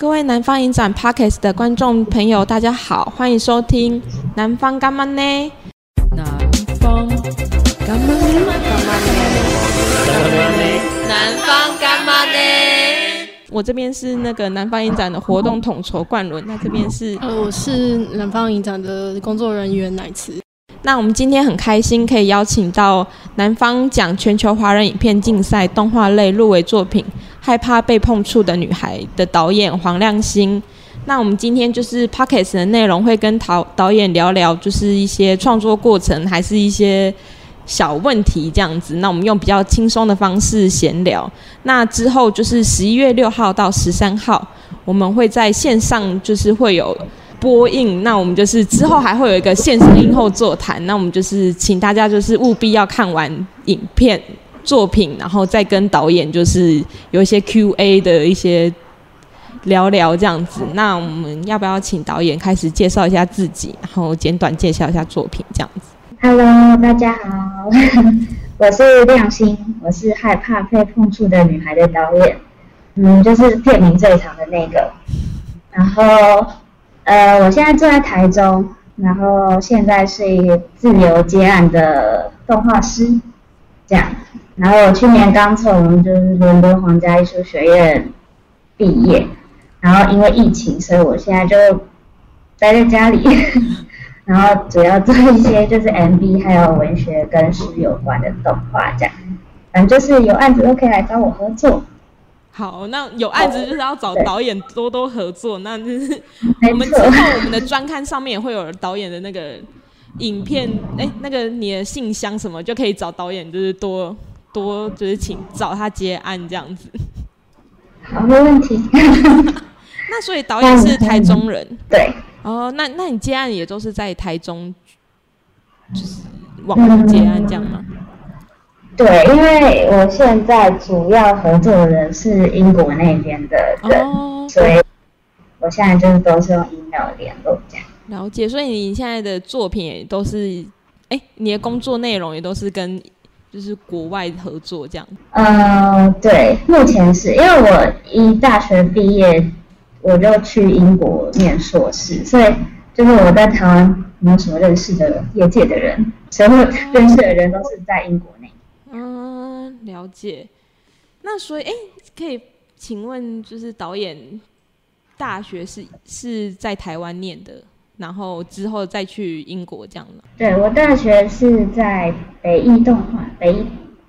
各位南方影展 Podcast 的观众朋友，大家好，欢迎收听《南方干嘛呢》。南方干嘛呢？南方干嘛呢？我这边是那个南方影展的活动统筹冠伦，那这边是呃，我是南方影展的工作人员乃慈。那我们今天很开心可以邀请到南方奖全球华人影片竞赛动画类入围作品《害怕被碰触的女孩》的导演黄亮星。那我们今天就是 Podcast 的内容会跟导导演聊聊，就是一些创作过程，还是一些小问题这样子。那我们用比较轻松的方式闲聊。那之后就是十一月六号到十三号，我们会在线上就是会有。播映，那我们就是之后还会有一个线上映后座谈，那我们就是请大家就是务必要看完影片作品，然后再跟导演就是有一些 Q&A 的一些聊聊这样子。那我们要不要请导演开始介绍一下自己，然后简短介绍一下作品这样子？Hello，大家好，我是亮星，我是害怕被碰触的女孩的导演，嗯，就是片名最长的那个，然后。呃，我现在住在台中，然后现在是一个自由接案的动画师，这样。然后我去年刚从就是伦敦皇家艺术学院毕业，然后因为疫情，所以我现在就待在家里，然后主要做一些就是 MV 还有文学跟书有关的动画，这样。反正就是有案子都可以来找我合作。好，那有案子就是要找导演多多合作，那就是我们之后我们的专刊上面也会有导演的那个影片，哎、欸，那个你的信箱什么就可以找导演，就是多多就是请找他接案这样子。好，没问题。那所以导演是台中人，对。哦，那那你接案也都是在台中，就是网络接案这样吗？对，因为我现在主要合作的人是英国那边的人，oh, 所以我现在就是都是用 email 联络这样。了解，所以你现在的作品也都是，哎，你的工作内容也都是跟就是国外合作这样。呃，对，目前是因为我一大学毕业我就去英国念硕士，所以就是我在台湾没有什么认识的业界的人，所以认识的人都是在英国内。嗯，了解。那所以，哎，可以请问，就是导演大学是是在台湾念的，然后之后再去英国这样的？对，我大学是在北艺动画，北艺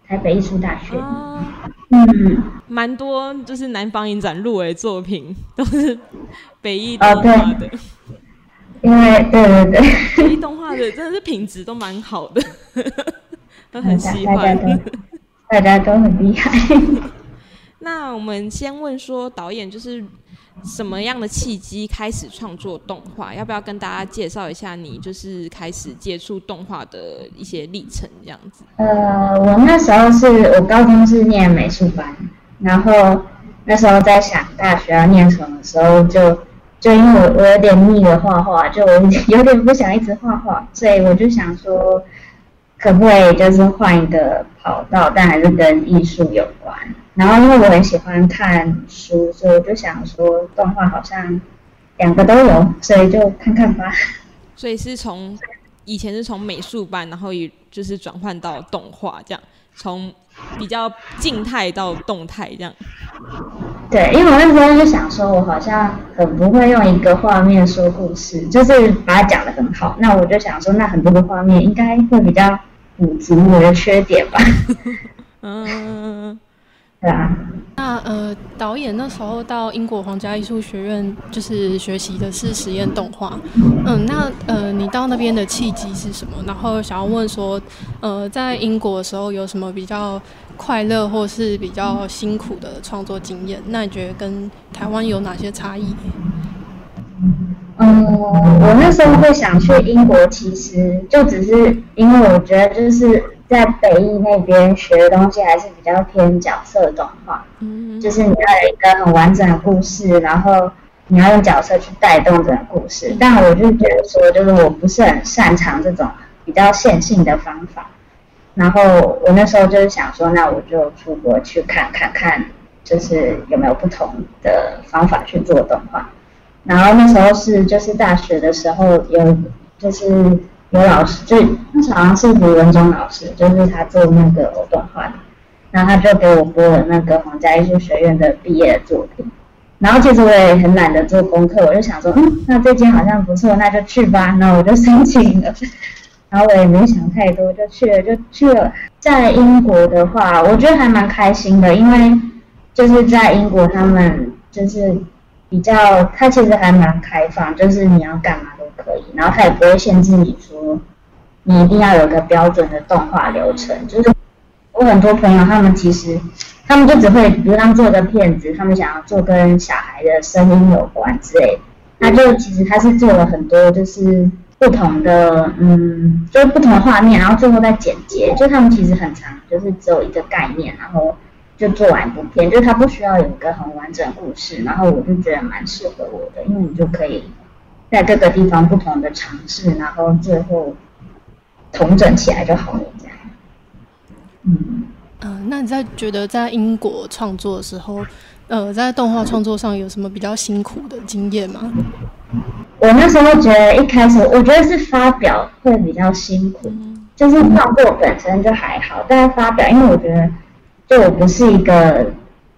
台北艺术大学。啊、嗯，蛮多，就是南方影展入围作品都是北艺动画的。哦、因为对对对，北艺动画的真的是品质都蛮好的。都很喜欢，大家都，大家都很厉害。那我们先问说，导演就是什么样的契机开始创作动画？要不要跟大家介绍一下你就是开始接触动画的一些历程？这样子。呃，我那时候是我高中是念美术班，然后那时候在想大学要念什么的时候就，就因为我我有点腻了画画，就我有点不想一直画画，所以我就想说。可不可以就是换一个跑道，但还是跟艺术有关？然后因为我很喜欢看书，所以我就想说动画好像两个都有，所以就看看吧。所以是从以前是从美术班，然后也就是转换到动画这样，从比较静态到动态这样。对，因为我那时候就想说，我好像很不会用一个画面说故事，就是把它讲得很好。那我就想说，那很多个画面应该会比较。补足我的缺点吧。嗯，对啊。那呃，导演那时候到英国皇家艺术学院，就是学习的是实验动画。嗯，那呃，你到那边的契机是什么？然后想要问说，呃，在英国的时候有什么比较快乐或是比较辛苦的创作经验？那你觉得跟台湾有哪些差异？嗯，我那时候会想去英国，其实就只是因为我觉得就是在北艺那边学的东西还是比较偏角色动画，嗯，就是你要有一个很完整的故事，然后你要用角色去带动整个故事。但我就觉得说，就是我不是很擅长这种比较线性的方法。然后我那时候就是想说，那我就出国去看看看就是有没有不同的方法去做动画。然后那时候是就是大学的时候有就是有老师，就那时好像是卢文忠老师，就是他做那个偶动画的，然后他就给我播了那个皇家艺术学院的毕业作品。然后其实我也很懒得做功课，我就想说，嗯，那这间好像不错，那就去吧。那我就申请了，然后我也没想太多，就去了，就去了。在英国的话，我觉得还蛮开心的，因为就是在英国，他们就是比较，他其实还蛮开放，就是你要干嘛可以，然后他也不会限制你说你一定要有个标准的动画流程。就是我很多朋友，他们其实。他们就只会，比如他们做个片子，他们想要做跟小孩的声音有关之类的，那就其实他是做了很多，就是不同的，嗯，就是不同的画面，然后最后再剪接，就他们其实很长，就是只有一个概念，然后就做完一部片，就是他不需要有一个很完整故事，然后我就觉得蛮适合我的，因为你就可以在各个地方不同的尝试，然后最后统整起来就好了，这样，嗯。嗯、呃，那你在觉得在英国创作的时候，呃，在动画创作上有什么比较辛苦的经验吗？我那时候觉得一开始，我觉得是发表会比较辛苦，嗯、就是创作本身就还好，但是发表，因为我觉得，就我不是一个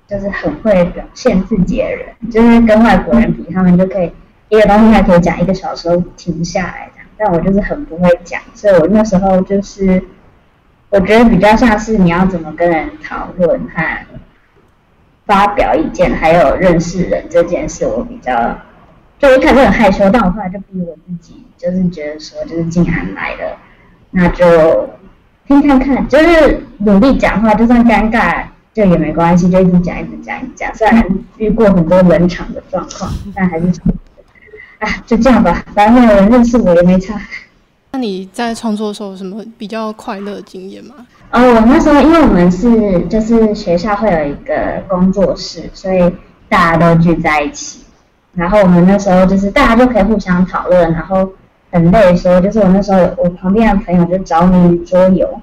就是很会表现自己的人，就是跟外国人比，他们就可以一个东西还可以讲一个小时停下来这样，但我就是很不会讲，所以我那时候就是。我觉得比较像是你要怎么跟人讨论和发表意见，还有认识人这件事，我比较就一开始很害羞，但我后来就逼我自己，就是觉得说，就是既然来了，那就听看看，就是努力讲话，就算尴尬就也没关系，就一直讲，一直讲，一直讲。虽然遇过很多冷场的状况，但还是啊，就这样吧，反正没有人认识我也没差。那你在创作的时候有什么比较快乐的经验吗？哦，我那时候因为我们是就是学校会有一个工作室，所以大家都聚在一起。然后我们那时候就是大家就可以互相讨论，然后很累的时候，就是我那时候我旁边的朋友就着迷于桌游，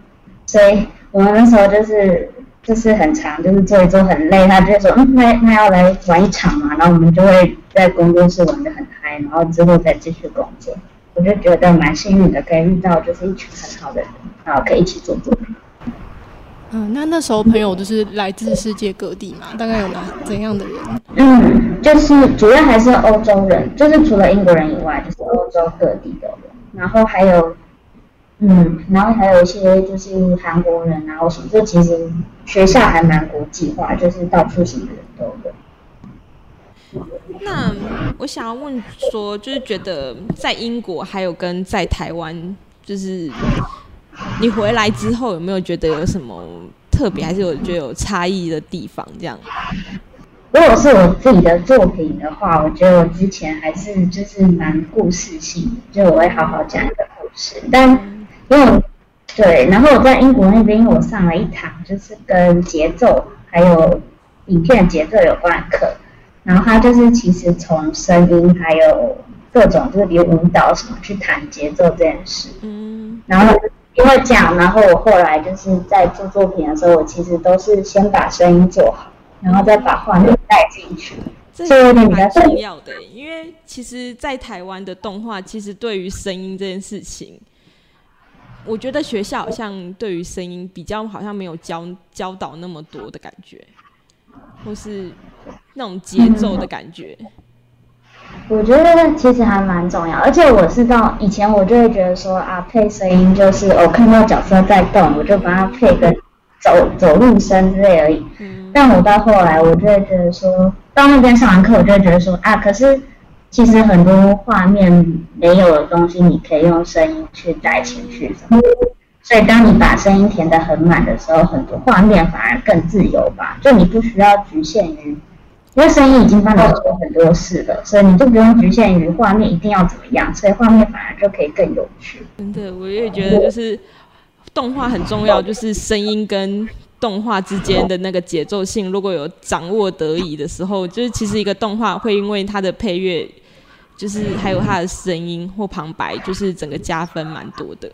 所以我们那时候就是就是很长，就是做一做很累，他就说嗯，那那要来玩一场嘛，然后我们就会在工作室玩的很嗨，然后之后再继续工作。我就觉得蛮幸运的，可以遇到就是一群很好的人，然后可以一起做作品。嗯，那那时候朋友都是来自世界各地嘛？大概有哪怎样的人？嗯，就是主要还是欧洲人，就是除了英国人以外，就是欧洲各地的人。然后还有，嗯，然后还有一些就是韩国人，然后什么，就其实学校还蛮国际化，就是到处什么人都有。那我想要问说，就是觉得在英国还有跟在台湾，就是你回来之后有没有觉得有什么特别，还是有觉得有差异的地方？这样。如果是我自己的作品的话，我觉得我之前还是就是蛮故事性的，就我会好好讲一个故事。但因为对，然后我在英国那边，因为我上了一堂就是跟节奏还有影片节奏有关的课。然后他就是其实从声音还有各种就是比如舞蹈什么去谈节奏这件事。嗯。然后因为这样，然后我后来就是在做作品的时候，我其实都是先把声音做好，然后再把画面带进去。这有点蛮重要的，因为其实，在台湾的动画，其实对于声音这件事情，我觉得学校好像对于声音比较好像没有教教导那么多的感觉，或是。那种节奏的感觉，嗯，我觉得其实还蛮重要。而且我是到以前我就会觉得说啊，配声音就是我看到角色在动，我就帮他配个走走路声之类而已。嗯。但我到后来，我就会觉得说，到那边上完课，我就会觉得说啊，可是其实很多画面没有的东西，你可以用声音去带情绪什么。所以，当你把声音填得很满的时候，很多画面反而更自由吧？就你不需要局限于，因为声音已经帮你做很多事了，所以你就不用局限于画面一定要怎么样，所以画面反而就可以更有趣。真的，我也觉得就是动画很重要，就是声音跟动画之间的那个节奏性，如果有掌握得宜的时候，就是其实一个动画会因为它的配乐。就是还有它的声音或旁白，就是整个加分蛮多的。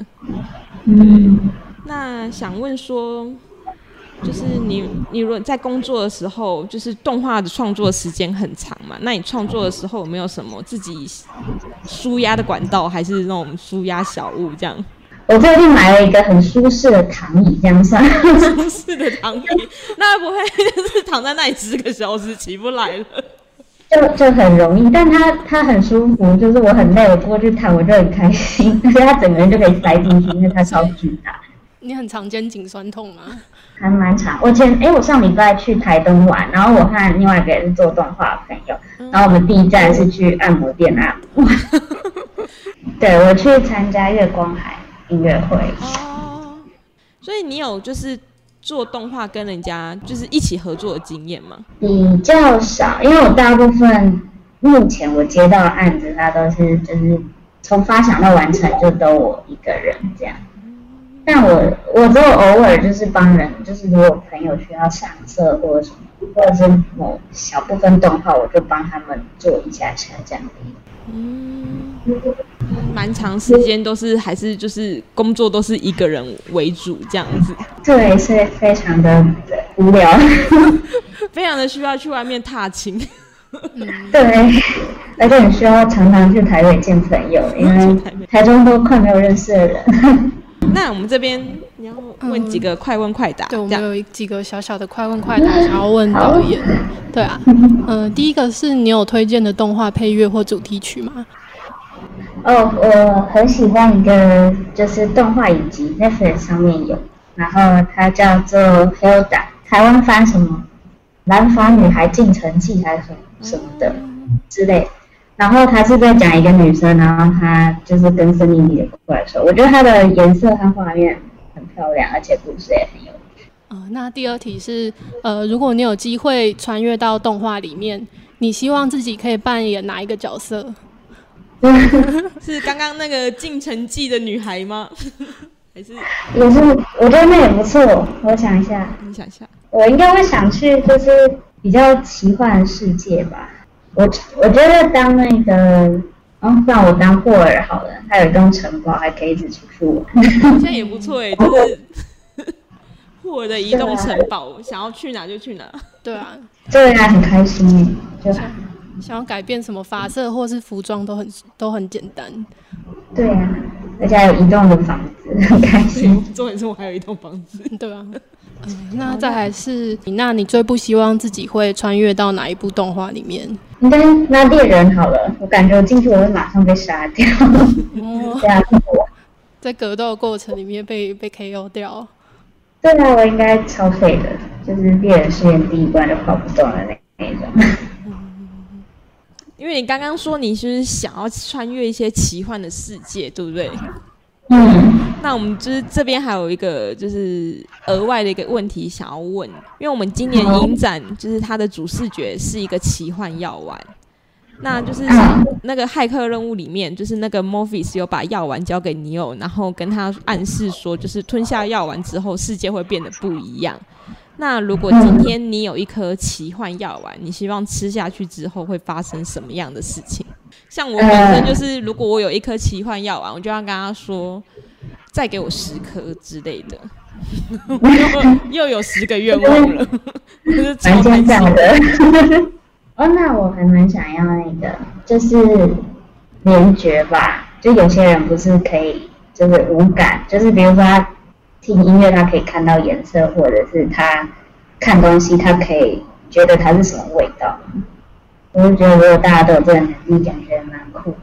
嗯，那想问说，就是你你如果在工作的时候，就是动画的创作时间很长嘛，那你创作的时候有没有什么自己舒压的管道，还是那种舒压小物这样？我最近买了一个很舒适的躺椅，这样算舒适的躺椅，那不会就是躺在那里十个小时起不来了？就就很容易，但它它很舒服，就是我很累，我过去躺我就很开心，而且它整个人就可以塞进去，因为它超巨大。你很常肩颈酸痛吗？还蛮长。我前哎，我上礼拜去台东玩，然后我和另外一个人是做动画的朋友，然后我们第一站是去按摩店啊。对，我去参加月光海。音乐会哦，所以你有就是做动画跟人家就是一起合作的经验吗？比较少，因为我大部分目前我接到的案子，它都是就是从发想到完成就都我一个人这样。但我我只有偶尔就是帮人，就是如果朋友需要上色或者什么，或者是某小部分动画，我就帮他们做一下下这样的。嗯。蛮长时间都是还是就是工作都是一个人为主这样子，对，是非常的无聊，非常的需要去外面踏青，对，而且很需要常常去台北见朋友，因为 台中都快没有认识的人。那我们这边你要问几个快问快答，对，我们有几个小小的快问快答想要问导演，对啊，嗯，第一个是你有推荐的动画配乐或主题曲吗？哦，我很喜欢一个就是动画影集，Netflix 上面有，然后它叫做《Hilda》，台湾翻什么《蓝发女孩进城记》还是什么什么的之类，然后他是在讲一个女生，然后她就是跟森林里的怪兽，我觉得它的颜色和画面很漂亮，而且故事也很有趣。呃，那第二题是，呃，如果你有机会穿越到动画里面，你希望自己可以扮演哪一个角色？是刚刚那个进城记的女孩吗？还是也是？我觉得那也不错。我想一下，你想一下，我应该会想去，就是比较奇幻的世界吧。我我觉得当那个，哦，算我当霍尔好了，他有一栋城堡，还可以一直出去玩，好像也不错哎。就是 霍尔的移动城堡，啊、想要去哪就去哪。对啊，这个还很开心就。想要改变什么发色或是服装都很都很简单。对啊，而且还有移动的房子，很开心。重点是我还有一栋房子，对啊。嗯，那再还是你，那你最不希望自己会穿越到哪一部动画里面？应该那猎人好了，我感觉我进去我会马上被杀掉。哦。对啊，在格斗的过程里面被被 KO 掉。对啊，我应该超废的，就是猎人试验第一关就跑不动的那那种。因为你刚刚说你是不是想要穿越一些奇幻的世界，对不对？嗯。那我们就是这边还有一个就是额外的一个问题想要问，因为我们今年影展就是它的主视觉是一个奇幻药丸，那就是那个骇客任务里面，就是那个 Morpheus 有把药丸交给尼欧，然后跟他暗示说，就是吞下药丸之后世界会变得不一样。那如果今天你有一颗奇幻药丸，你希望吃下去之后会发生什么样的事情？像我本身就是，如果我有一颗奇幻药丸，我就要跟他说，再给我十颗之类的，又，又有十个愿望了，蛮坚强的。哦，那我还蛮想要那个，就是联觉吧。就有些人不是可以，就是无感，就是比如说他。听音乐，他可以看到颜色，或者是他看东西，他可以觉得它是什么味道。我就觉得，如果大家都有这个能力，感觉蛮酷的。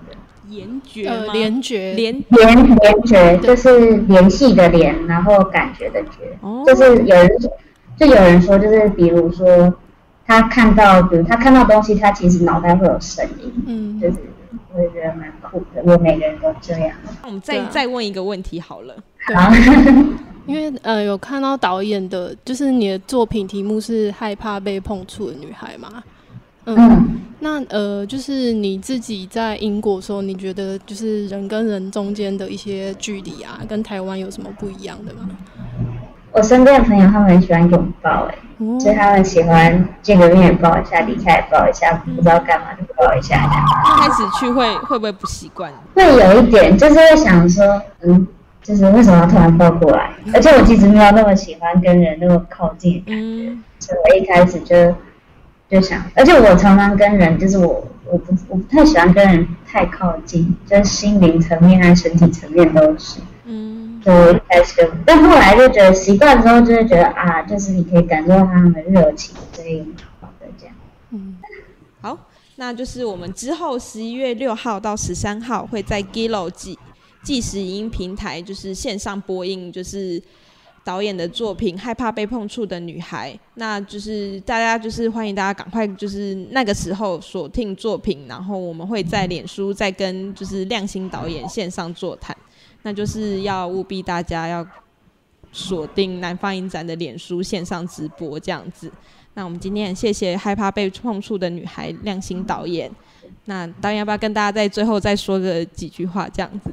联觉呃，联觉，联联联觉就是联系的联，然后感觉的觉。哦。就是有人说，就有人说，就是比如说他看到，比如他看到东西，他其实脑袋会有声音。嗯。就是我也觉得蛮酷的。如果每个人都这样。那我们再再问一个问题好了。好。因为呃，有看到导演的，就是你的作品题目是害怕被碰触的女孩嘛？嗯，嗯那呃，就是你自己在英国说，你觉得就是人跟人中间的一些距离啊，跟台湾有什么不一样的吗？我身边的朋友他们很喜欢拥抱、欸，哎、嗯，所以他们喜欢见个面也抱一下，离开也抱一下，不知道干嘛就抱一下这样。开始去会会不会不习惯？会有一点，就是会想说，嗯。就是为什么要突然抱过来？而且我其实没有那么喜欢跟人那么靠近的感觉，嗯、所以我一开始就就想，而且我常常跟人，就是我我不我不太喜欢跟人太靠近，就是心灵层面和身体层面都是。嗯，所以我一开始，但后来就觉得习惯之后，就会觉得啊，就是你可以感受到他们的热情，所以好的这样。嗯，好，那就是我们之后十一月六号到十三号会在记。即时影音平台就是线上播映，就是导演的作品《害怕被碰触的女孩》。那就是大家就是欢迎大家赶快就是那个时候锁定作品，然后我们会在脸书再跟就是亮星导演线上座谈。那就是要务必大家要锁定南方影展的脸书线上直播这样子。那我们今天谢谢《害怕被碰触的女孩》亮星导演。那导演要不要跟大家在最后再说个几句话这样子？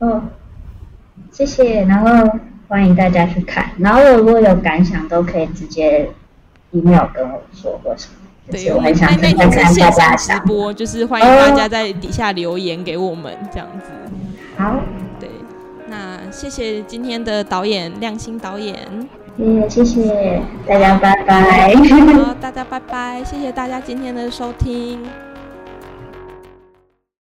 哦，谢谢，然后欢迎大家去看，然后如果有感想都可以直接 email 跟我说或什么，对，我很想再看大家直播，就是欢迎大家在底下留言给我们这样子。好，对，那谢谢今天的导演亮星导演，谢谢谢谢大家，拜拜，好，大家拜拜，谢谢大家今天的收听。